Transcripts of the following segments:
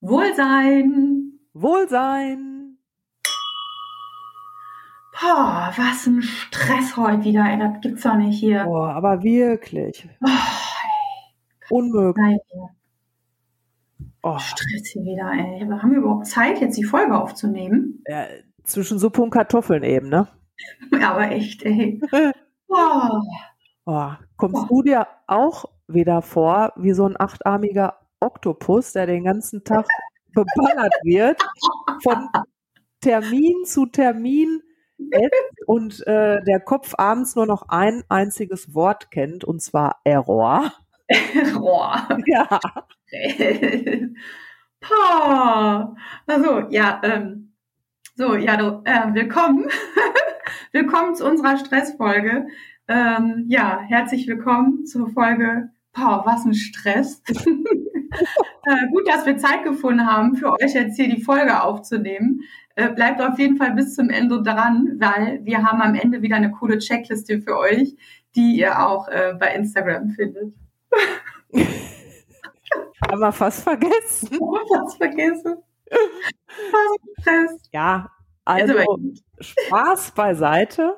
Wohlsein. Wohlsein. Boah, was ein Stress heute wieder, ey, das gibt's doch nicht hier. Boah, aber wirklich. Oh, Unmöglich. Oh, Stress hier wieder, ey. Haben wir überhaupt Zeit, jetzt die Folge aufzunehmen? ja, zwischen Suppe und Kartoffeln eben, ne? Aber echt, ey. Oh, Oh, kommst du dir auch wieder vor wie so ein achtarmiger Oktopus, der den ganzen Tag beballert wird, von Termin zu Termin und äh, der Kopf abends nur noch ein einziges Wort kennt, und zwar Error. Boah. Ja. Pah. Also, ja, ähm, so, ja, du, äh, willkommen. willkommen zu unserer Stressfolge. Ähm, ja, herzlich willkommen zur Folge. Pah, was ein Stress. äh, gut, dass wir Zeit gefunden haben, für euch jetzt hier die Folge aufzunehmen. Äh, bleibt auf jeden Fall bis zum Ende dran, weil wir haben am Ende wieder eine coole Checkliste für euch, die ihr auch äh, bei Instagram findet. Haben wir fast vergessen. Was vergessen. Was ein Stress. Ja, also gut. Spaß beiseite.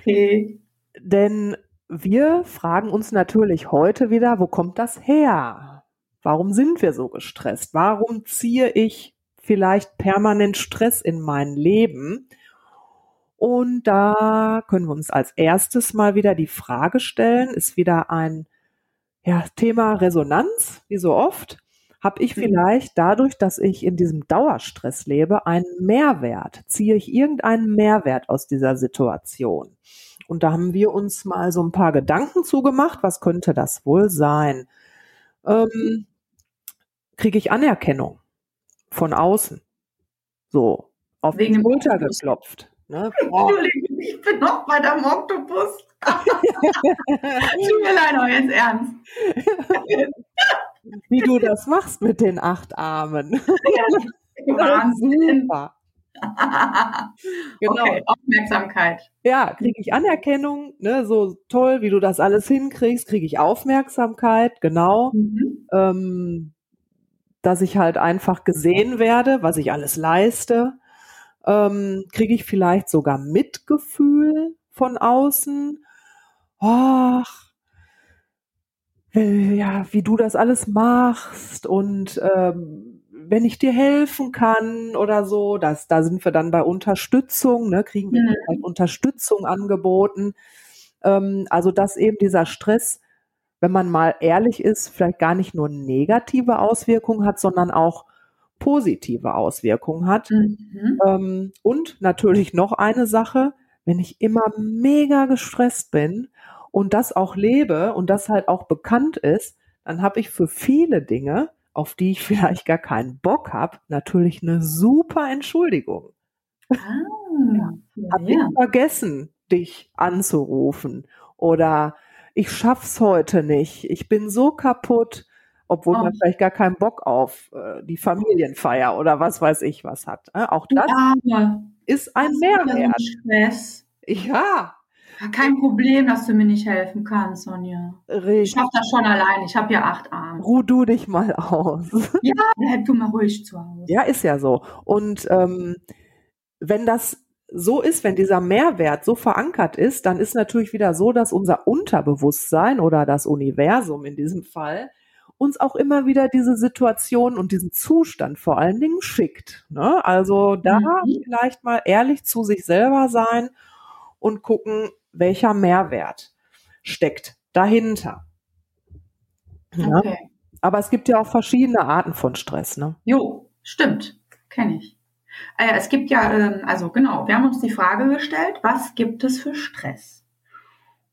Okay. Denn wir fragen uns natürlich heute wieder, wo kommt das her? Warum sind wir so gestresst? Warum ziehe ich vielleicht permanent Stress in mein Leben? Und da können wir uns als erstes mal wieder die Frage stellen, ist wieder ein ja, Thema Resonanz, wie so oft. Habe ich Mhm. vielleicht dadurch, dass ich in diesem Dauerstress lebe, einen Mehrwert? Ziehe ich irgendeinen Mehrwert aus dieser Situation? Und da haben wir uns mal so ein paar Gedanken zugemacht. Was könnte das wohl sein? Ähm, Kriege ich Anerkennung von außen? So, auf Wegen die Schulter geklopft. Ne? Entschuldigung, ich bin noch bei deinem Oktopus. Tut mir leid, aber jetzt ernst. Wie du das machst mit den acht Armen. Wahnsinn. Super. Genau. Okay, Aufmerksamkeit. Ja, kriege ich Anerkennung, ne, so toll, wie du das alles hinkriegst, kriege ich Aufmerksamkeit, genau. Mhm. ähm, dass ich halt einfach gesehen werde, was ich alles leiste. Ähm, Kriege ich vielleicht sogar Mitgefühl von außen? Ach, äh, ja, wie du das alles machst und ähm, wenn ich dir helfen kann oder so, das, da sind wir dann bei Unterstützung, ne, kriegen wir Mhm. vielleicht Unterstützung angeboten. Ähm, also dass eben dieser Stress wenn man mal ehrlich ist, vielleicht gar nicht nur negative Auswirkungen hat, sondern auch positive Auswirkungen hat. Mhm. Ähm, und natürlich noch eine Sache, wenn ich immer mega gestresst bin und das auch lebe und das halt auch bekannt ist, dann habe ich für viele Dinge, auf die ich vielleicht gar keinen Bock habe, natürlich eine super Entschuldigung. Ah, ja, Hab ja. ich vergessen, dich anzurufen oder ich schaff's heute nicht. Ich bin so kaputt, obwohl Oh. man vielleicht gar keinen Bock auf äh, die Familienfeier oder was weiß ich was hat. Äh, auch das Arme. ist ein Mehrwert. Stress. Ja, Ja, Kein Problem, dass du mir nicht helfen kannst, Sonja. Ich richtig. schaff das schon allein. Ich habe ja acht Arme. Ruh du dich mal aus. Ja, bleib du mal ruhig zu Hause. Ja, ist ja so. Und ähm, wenn das so ist, wenn dieser Mehrwert so verankert ist, dann ist natürlich wieder so, dass unser Unterbewusstsein oder das Universum in diesem Fall uns auch immer wieder diese Situation und diesen Zustand vor allen Dingen schickt. Ne? Also da Mhm. vielleicht mal ehrlich zu sich selber sein und gucken, welcher Mehrwert steckt dahinter. Okay. Aber es gibt ja auch verschiedene Arten von Stress. Ne? Jo, stimmt. Kenne ich. Äh, es gibt ja, ähm, also genau, wir haben uns die Frage gestellt, was gibt es für Stress?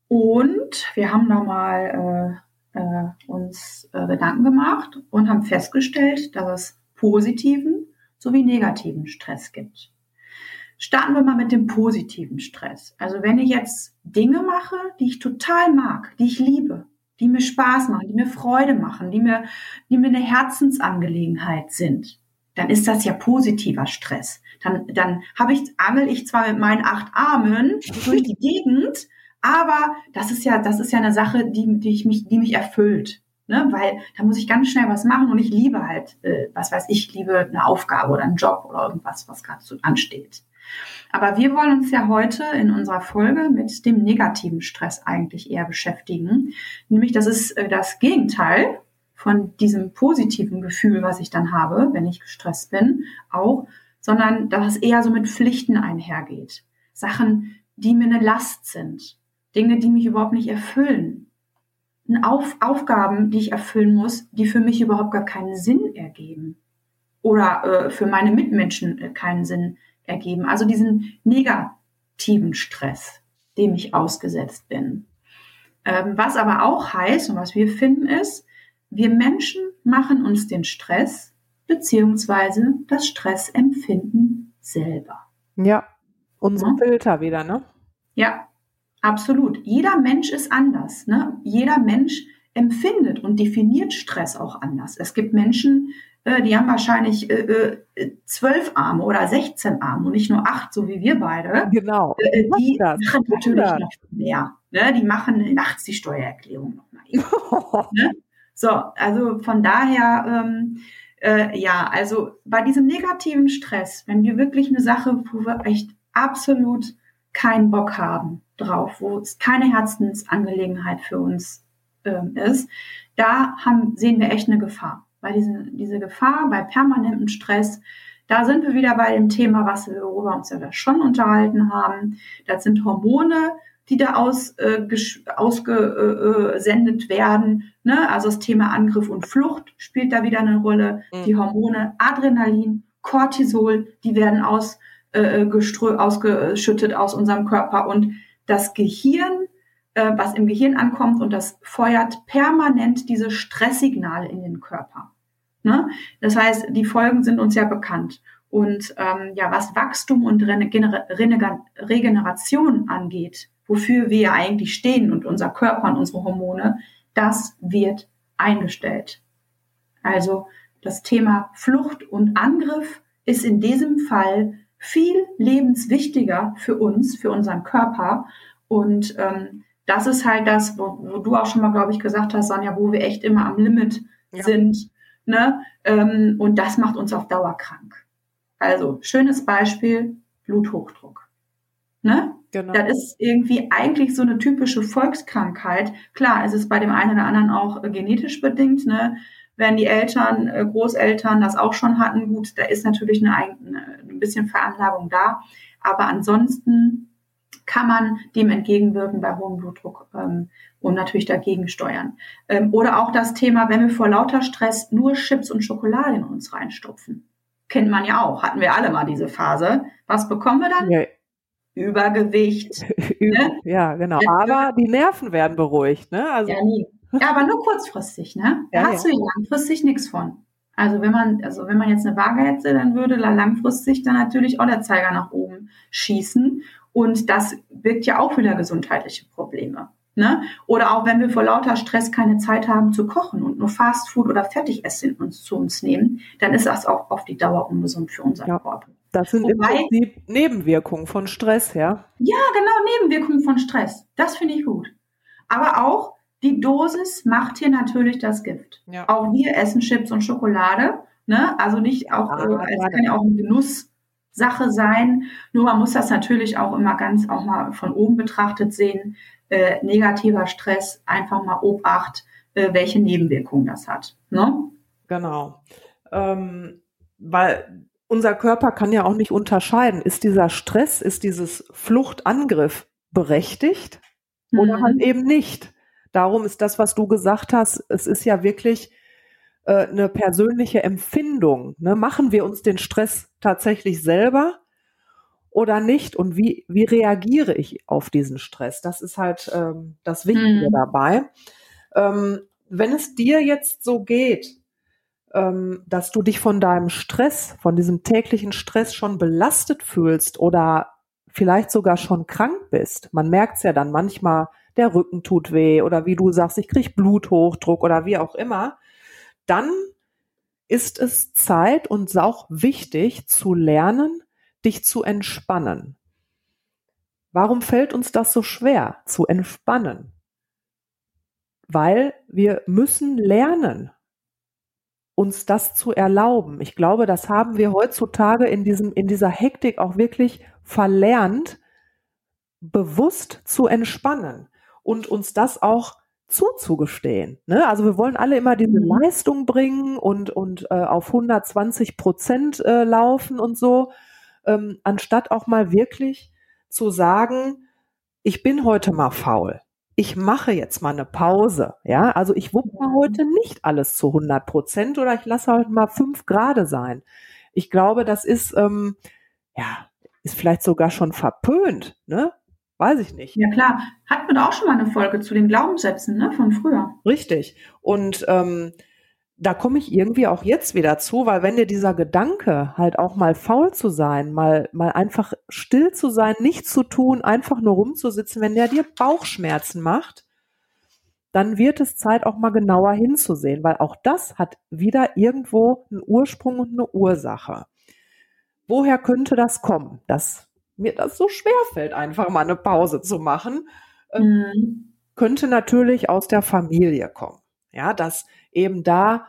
Und wir haben da mal äh, äh, uns äh, Gedanken gemacht und haben festgestellt, dass es positiven sowie negativen Stress gibt. Starten wir mal mit dem positiven Stress. Also wenn ich jetzt Dinge mache, die ich total mag, die ich liebe, die mir Spaß machen, die mir Freude machen, die mir, die mir eine Herzensangelegenheit sind, dann ist das ja positiver Stress. Dann, dann habe ich, angel ich zwar mit meinen acht Armen durch die Gegend, aber das ist ja, das ist ja eine Sache, die, die ich mich, die mich erfüllt. Ne? Weil da muss ich ganz schnell was machen und ich liebe halt, äh, was weiß ich, liebe eine Aufgabe oder einen Job oder irgendwas, was gerade so ansteht. Aber wir wollen uns ja heute in unserer Folge mit dem negativen Stress eigentlich eher beschäftigen. Nämlich, das ist äh, das Gegenteil von diesem positiven Gefühl, was ich dann habe, wenn ich gestresst bin, auch, sondern dass es eher so mit Pflichten einhergeht. Sachen, die mir eine Last sind. Dinge, die mich überhaupt nicht erfüllen. Auf, Aufgaben, die ich erfüllen muss, die für mich überhaupt gar keinen Sinn ergeben. Oder äh, für meine Mitmenschen äh, keinen Sinn ergeben. Also diesen negativen Stress, dem ich ausgesetzt bin. Ähm, was aber auch heißt und was wir finden ist, wir Menschen machen uns den Stress beziehungsweise das Stressempfinden selber. Ja, unser ja. Filter wieder, ne? Ja, absolut. Jeder Mensch ist anders. Ne? Jeder Mensch empfindet und definiert Stress auch anders. Es gibt Menschen, äh, die haben wahrscheinlich äh, äh, zwölf Arme oder 16 Arme und nicht nur acht, so wie wir beide. Genau. die machen natürlich noch mehr. Ne? Die machen nachts die Steuererklärung nochmal. ne? So, also von daher, ähm, äh, ja, also bei diesem negativen Stress, wenn wir wirklich eine Sache, wo wir echt absolut keinen Bock haben drauf, wo es keine Herzensangelegenheit für uns ähm, ist, da haben, sehen wir echt eine Gefahr weil diese, diese Gefahr bei permanentem Stress, da sind wir wieder bei dem Thema, was wir, worüber uns ja schon unterhalten haben. Das sind Hormone, die da aus, äh, ausgesendet werden. Ne? Also das Thema Angriff und Flucht spielt da wieder eine Rolle. Mhm. Die Hormone Adrenalin, Cortisol, die werden aus, äh, ausgeschüttet aus unserem Körper und das Gehirn äh, was im Gehirn ankommt und das feuert permanent diese Stresssignale in den Körper. Ne? Das heißt, die Folgen sind uns ja bekannt. Und ähm, ja, was Wachstum und Regeneration angeht, wofür wir eigentlich stehen und unser Körper und unsere Hormone, das wird eingestellt. Also das Thema Flucht und Angriff ist in diesem Fall viel lebenswichtiger für uns, für unseren Körper. Und ähm, das ist halt das, wo, wo du auch schon mal, glaube ich, gesagt hast, Sonja, wo wir echt immer am Limit ja. sind. Ne? Ähm, und das macht uns auf Dauer krank. Also, schönes Beispiel, Bluthochdruck. Ne? Genau. Das ist irgendwie eigentlich so eine typische Volkskrankheit. Klar, es ist bei dem einen oder anderen auch äh, genetisch bedingt. Ne? Wenn die Eltern, äh, Großeltern das auch schon hatten, gut, da ist natürlich eine, eine, ein bisschen Veranlagung da. Aber ansonsten kann man dem entgegenwirken bei hohem Blutdruck ähm, und natürlich dagegen steuern. Ähm, oder auch das Thema, wenn wir vor lauter Stress nur Chips und Schokolade in uns reinstopfen. Kennt man ja auch, hatten wir alle mal diese Phase. Was bekommen wir dann? Ja. Übergewicht. ne? Ja, genau. Aber die Nerven werden beruhigt. Ne? Also. Ja, nie. ja, aber nur kurzfristig. Ne? Da ja, hast ja. du langfristig nichts von. Also wenn man, also wenn man jetzt eine Waage hätte, dann würde da langfristig dann natürlich auch der Zeiger nach oben schießen. Und das birgt ja auch wieder gesundheitliche Probleme. Ne? Oder auch wenn wir vor lauter Stress keine Zeit haben zu kochen und nur Fastfood oder Fertigessen uns zu uns nehmen, dann ist das auch auf die Dauer ungesund für unseren ja. Körper. Das sind Wobei, im Prinzip Nebenwirkungen von Stress, ja? Ja, genau, Nebenwirkungen von Stress. Das finde ich gut. Aber auch die Dosis macht hier natürlich das Gift. Ja. Auch wir essen Chips und Schokolade. Ne? Also nicht auch, ah, äh, es kann ja auch ein Genuss Sache sein. Nur man muss das natürlich auch immer ganz auch mal von oben betrachtet sehen. Äh, negativer Stress, einfach mal Obacht, äh, welche Nebenwirkungen das hat. Ne? Genau. Ähm, weil unser Körper kann ja auch nicht unterscheiden, ist dieser Stress, ist dieses Fluchtangriff berechtigt mhm. oder halt eben nicht. Darum ist das, was du gesagt hast, es ist ja wirklich äh, eine persönliche Empfindung. Ne? Machen wir uns den Stress tatsächlich selber oder nicht? Und wie, wie reagiere ich auf diesen Stress? Das ist halt ähm, das Wichtige mhm. dabei. Ähm, wenn es dir jetzt so geht, ähm, dass du dich von deinem Stress, von diesem täglichen Stress schon belastet fühlst oder vielleicht sogar schon krank bist, man merkt es ja dann manchmal, der Rücken tut weh oder wie du sagst, ich kriege Bluthochdruck oder wie auch immer, dann ist es Zeit und auch wichtig zu lernen, dich zu entspannen. Warum fällt uns das so schwer, zu entspannen? weil wir müssen lernen, uns das zu erlauben. Ich glaube, das haben wir heutzutage in diesem, in dieser Hektik auch wirklich verlernt, bewusst zu entspannen und uns das auch zuzugestehen. Ne? Also wir wollen alle immer diese mhm. Leistung bringen und, und äh, auf 120 Prozent äh, laufen und so, ähm, anstatt auch mal wirklich zu sagen, ich bin heute mal faul. Ich mache jetzt mal eine Pause. Ja, also ich wupp mal heute nicht alles zu 100 Prozent oder ich lasse heute mal fünf Grade sein. Ich glaube, das ist, ähm, ja, ist vielleicht sogar schon verpönt, ne? Weiß ich nicht. Ja klar, hatten wir da auch schon mal eine Folge zu den Glaubenssätzen ne, von früher. Richtig. Und ähm, da komme ich irgendwie auch jetzt wieder zu, weil wenn dir dieser Gedanke halt auch mal faul zu sein, mal, mal einfach still zu sein, nichts zu tun, einfach nur rumzusitzen, wenn der dir Bauchschmerzen macht, dann wird es Zeit auch mal genauer hinzusehen, weil auch das hat wieder irgendwo einen Ursprung und eine Ursache. Woher könnte das kommen? Das mir das so schwer fällt, einfach mal eine Pause zu machen, ähm, mhm. könnte natürlich aus der Familie kommen. Ja, dass eben da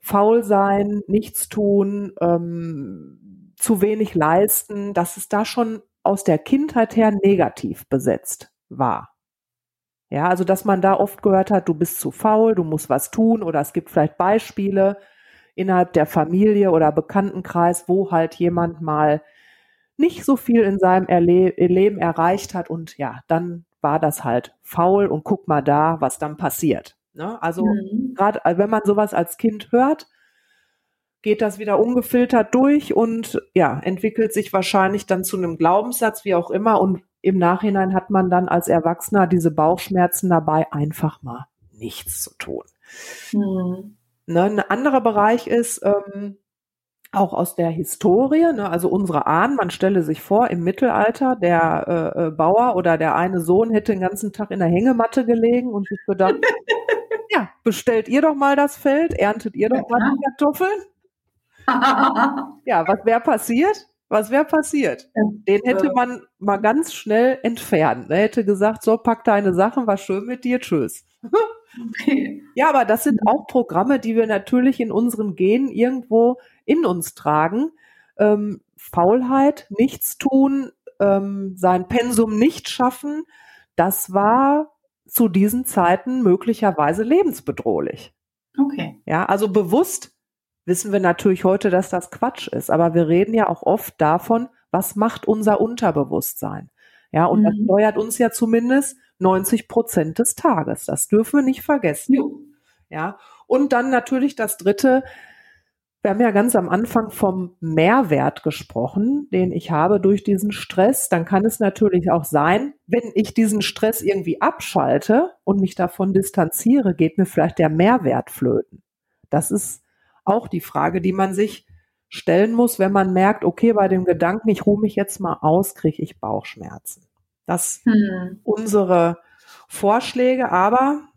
faul sein, nichts tun, ähm, zu wenig leisten, dass es da schon aus der Kindheit her negativ besetzt war. Ja, also dass man da oft gehört hat, du bist zu faul, du musst was tun oder es gibt vielleicht Beispiele innerhalb der Familie oder Bekanntenkreis, wo halt jemand mal nicht so viel in seinem Erle Leben erreicht hat und ja, dann war das halt faul und guck mal da, was dann passiert. Ne? Also mhm. gerade äh, wenn man sowas als Kind hört, geht das wieder ungefiltert durch und ja, entwickelt sich wahrscheinlich dann zu einem Glaubenssatz, wie auch immer. Und im Nachhinein hat man dann als Erwachsener diese Bauchschmerzen dabei, einfach mal nichts zu tun. Mhm. Ne, ein anderer Bereich ist, ähm, auch aus der Historie, ne, also unsere Ahnen, man stelle sich vor, im Mittelalter, der äh, äh, Bauer oder der eine Sohn hätte den ganzen Tag in der Hängematte gelegen und sich gedacht, ja, bestellt ihr doch mal das Feld, erntet ihr doch mal die Kartoffeln. ja, was wäre passiert? Was wäre passiert? Den hätte man mal ganz schnell entfernt. Er hätte gesagt, so, pack deine Sachen, war schön mit dir, tschüss. Okay. Ja, aber das sind auch Programme, die wir natürlich in unseren Genen irgendwo in uns tragen. Ähm, Faulheit, nichts tun, ähm, sein Pensum nicht schaffen, das war zu diesen Zeiten möglicherweise lebensbedrohlich. Okay. Ja, also bewusst wissen wir natürlich heute, dass das Quatsch ist, aber wir reden ja auch oft davon, was macht unser Unterbewusstsein? Ja, und mhm. das steuert uns ja zumindest 90 Prozent des Tages. Das dürfen wir nicht vergessen. Jo. Ja, und dann natürlich das dritte, wir haben ja ganz am Anfang vom Mehrwert gesprochen, den ich habe durch diesen Stress. Dann kann es natürlich auch sein, wenn ich diesen Stress irgendwie abschalte und mich davon distanziere, geht mir vielleicht der Mehrwert flöten. Das ist auch die Frage, die man sich stellen muss, wenn man merkt, okay, bei dem Gedanken, ich ruhe mich jetzt mal aus, kriege ich Bauchschmerzen. Das hm. unsere Vorschläge, aber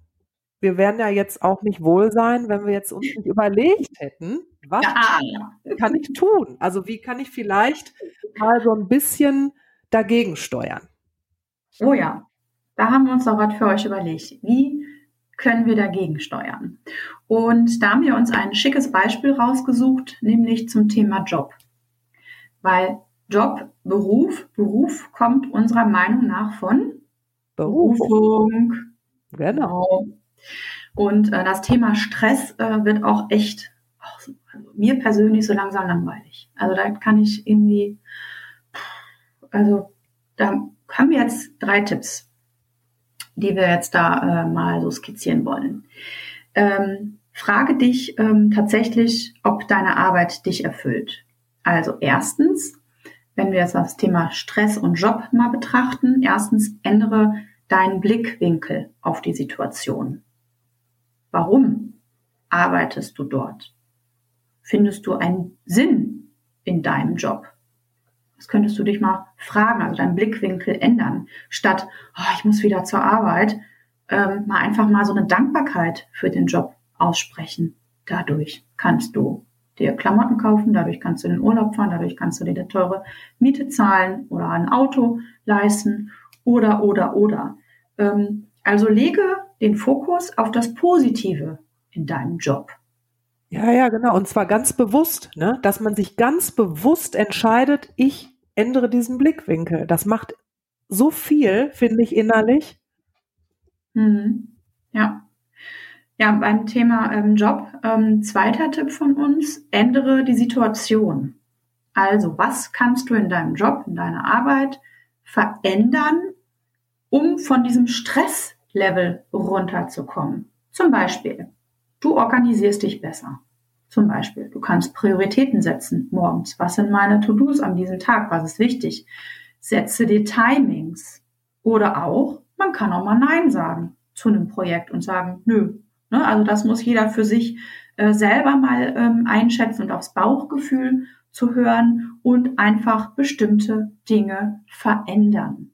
wir werden ja jetzt auch nicht wohl sein, wenn wir jetzt uns nicht überlegt hätten, was ja. kann ich tun? Also wie kann ich vielleicht mal so ein bisschen dagegen steuern? Oh ja, da haben wir uns auch was für euch überlegt. Wie können wir dagegen steuern? Und da haben wir uns ein schickes Beispiel rausgesucht, nämlich zum Thema Job. Weil Job, Beruf, Beruf kommt unserer Meinung nach von Berufung. Genau. Und äh, das Thema Stress äh, wird auch echt auch, also mir persönlich so langsam langweilig. Also da kann ich irgendwie, also da haben wir jetzt drei Tipps, die wir jetzt da äh, mal so skizzieren wollen. Ähm, frage dich ähm, tatsächlich, ob deine Arbeit dich erfüllt. Also erstens, wenn wir jetzt das Thema Stress und Job mal betrachten, erstens ändere deinen Blickwinkel auf die Situation. Warum arbeitest du dort? Findest du einen Sinn in deinem Job? Das könntest du dich mal fragen, also deinen Blickwinkel ändern. Statt, oh, ich muss wieder zur Arbeit, ähm, mal einfach mal so eine Dankbarkeit für den Job aussprechen. Dadurch kannst du dir Klamotten kaufen, dadurch kannst du in den Urlaub fahren, dadurch kannst du dir eine teure Miete zahlen oder ein Auto leisten oder, oder, oder. Ähm, also lege den Fokus auf das Positive in deinem Job. Ja, ja, genau. Und zwar ganz bewusst, ne? dass man sich ganz bewusst entscheidet, ich ändere diesen Blickwinkel. Das macht so viel, finde ich, innerlich. Mhm. Ja. Ja, beim Thema ähm, Job, ähm, zweiter Tipp von uns, ändere die Situation. Also, was kannst du in deinem Job, in deiner Arbeit verändern, um von diesem Stresslevel runterzukommen? Zum Beispiel, Du organisierst dich besser. Zum Beispiel, du kannst Prioritäten setzen morgens. Was sind meine To-Dos an diesem Tag? Was ist wichtig? Setze dir Timings. Oder auch, man kann auch mal Nein sagen zu einem Projekt und sagen, nö. Ne? Also das muss jeder für sich äh, selber mal ähm, einschätzen und aufs Bauchgefühl zu hören und einfach bestimmte Dinge verändern.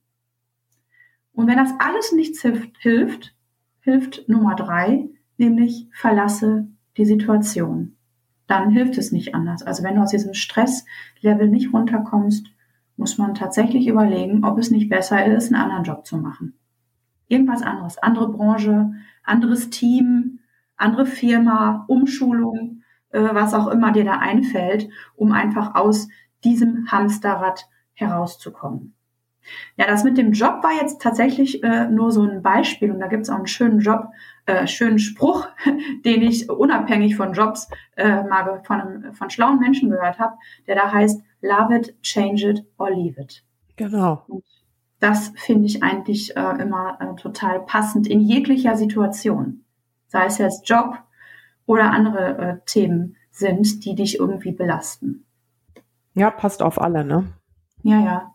Und wenn das alles nichts hilft, hilft, hilft Nummer drei, nämlich verlasse die Situation. Dann hilft es nicht anders. Also wenn du aus diesem Stresslevel nicht runterkommst, muss man tatsächlich überlegen, ob es nicht besser ist, einen anderen Job zu machen. Irgendwas anderes, andere Branche, anderes Team, andere Firma, Umschulung, äh, was auch immer dir da einfällt, um einfach aus diesem Hamsterrad herauszukommen. Ja, das mit dem Job war jetzt tatsächlich äh, nur so ein Beispiel und da gibt es auch einen schönen Job, äh, schönen Spruch, den ich unabhängig von Jobs äh, mal von, einem, von schlauen Menschen gehört habe, der da heißt, love it, change it or leave it. Genau. Und das finde ich eigentlich äh, immer äh, total passend in jeglicher Situation. Sei es jetzt Job oder andere äh, Themen sind, die dich irgendwie belasten. Ja, passt auf alle, ne? Ja, ja.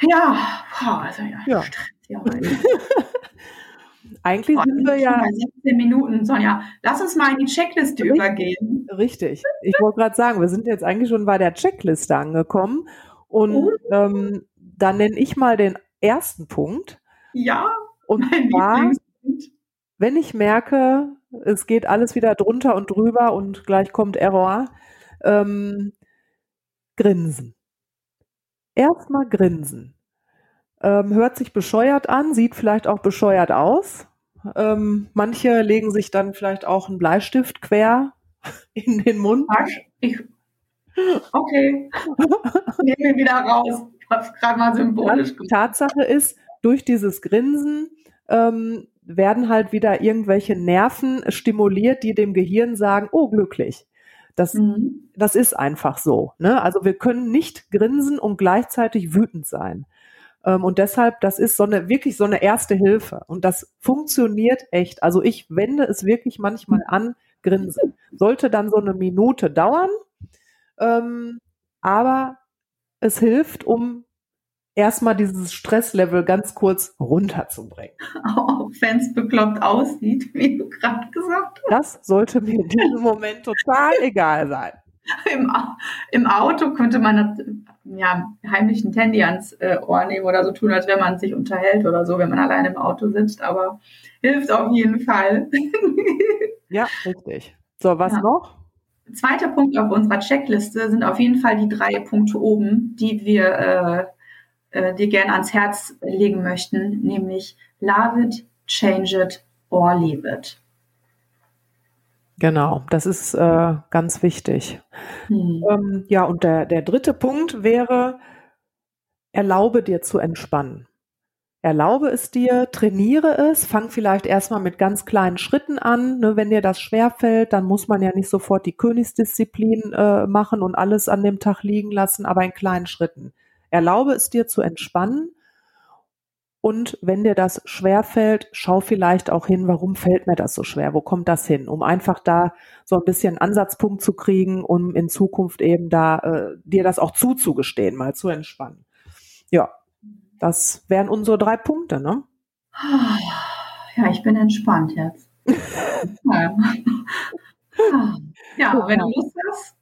Ja, boah, also ja, ja. ja Eigentlich boah, sind wir ja. 17 Minuten, Sonja. Lass uns mal in die Checkliste richtig, übergehen. Richtig. Ich wollte gerade sagen, wir sind jetzt eigentlich schon bei der Checkliste angekommen. Und uh. ähm, dann nenne ich mal den ersten Punkt. Ja. Und zwar, wenn ich merke, es geht alles wieder drunter und drüber und gleich kommt Error, ähm, grinsen erstmal grinsen. Ähm, hört sich bescheuert an, sieht vielleicht auch bescheuert aus. Ähm, manche legen sich dann vielleicht auch einen Bleistift quer in den Mund. Ich, okay, nehme ihn wieder raus. Habe gerade mal symbolisch gemacht. Tatsache ist, durch dieses Grinsen ähm, werden halt wieder irgendwelche Nerven stimuliert, die dem Gehirn sagen, oh, glücklich. Das, mhm. das ist einfach so. Ne? Also wir können nicht grinsen und gleichzeitig wütend sein. Ähm, und deshalb, das ist so eine, wirklich so eine erste Hilfe. Und das funktioniert echt. Also ich wende es wirklich manchmal an, grinsen. Sollte dann so eine Minute dauern. Ähm, aber es hilft, um erstmal dieses Stresslevel ganz kurz runterzubringen. Auch wenn es bekloppt aussieht, wie du gerade gesagt hast. Das sollte mir in diesem Moment total egal sein. Im, Im, Auto könnte man ja, heimlich ein Handy ans äh, Ohr nehmen oder so tun, als wenn man sich unterhält oder so, wenn man alleine im Auto sitzt, aber hilft auf jeden Fall. ja, richtig. So, was ja. noch? Zweiter Punkt auf unserer Checkliste sind auf jeden Fall die drei Punkte oben, die wir äh, äh, dir gerne ans Herz legen möchten, nämlich love it, change it or leave it. Genau, das ist äh, ganz wichtig. Hm. Ähm, ja, und der, der dritte Punkt wäre, erlaube dir zu entspannen. Erlaube es dir, trainiere es, fang vielleicht erstmal mit ganz kleinen Schritten an. Ne, wenn dir das schwerfällt, dann muss man ja nicht sofort die Königsdisziplin äh, machen und alles an dem Tag liegen lassen, aber in kleinen Schritten. Erlaube es dir zu entspannen. Und wenn dir das schwer fällt, schau vielleicht auch hin, warum fällt mir das so schwer? Wo kommt das hin? Um einfach da so ein bisschen Ansatzpunkt zu kriegen, um in Zukunft eben da äh, dir das auch zuzugestehen, mal zu entspannen. Ja, das wären unsere drei Punkte, ne? Ja, ich bin entspannt jetzt. ja, ja wenn du Lust hast,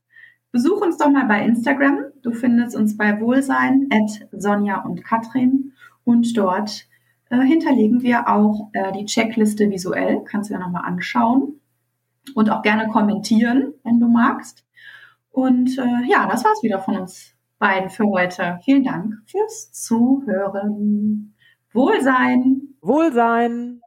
Besuch uns doch mal bei Instagram. Du findest uns bei Wohlsein at Sonja und Katrin und dort äh, hinterlegen wir auch äh, die Checkliste visuell. Kannst du ja nochmal anschauen und auch gerne kommentieren, wenn du magst. Und äh, ja, das war's wieder von uns beiden für heute. Vielen Dank fürs Zuhören. Wohlsein. Wohlsein.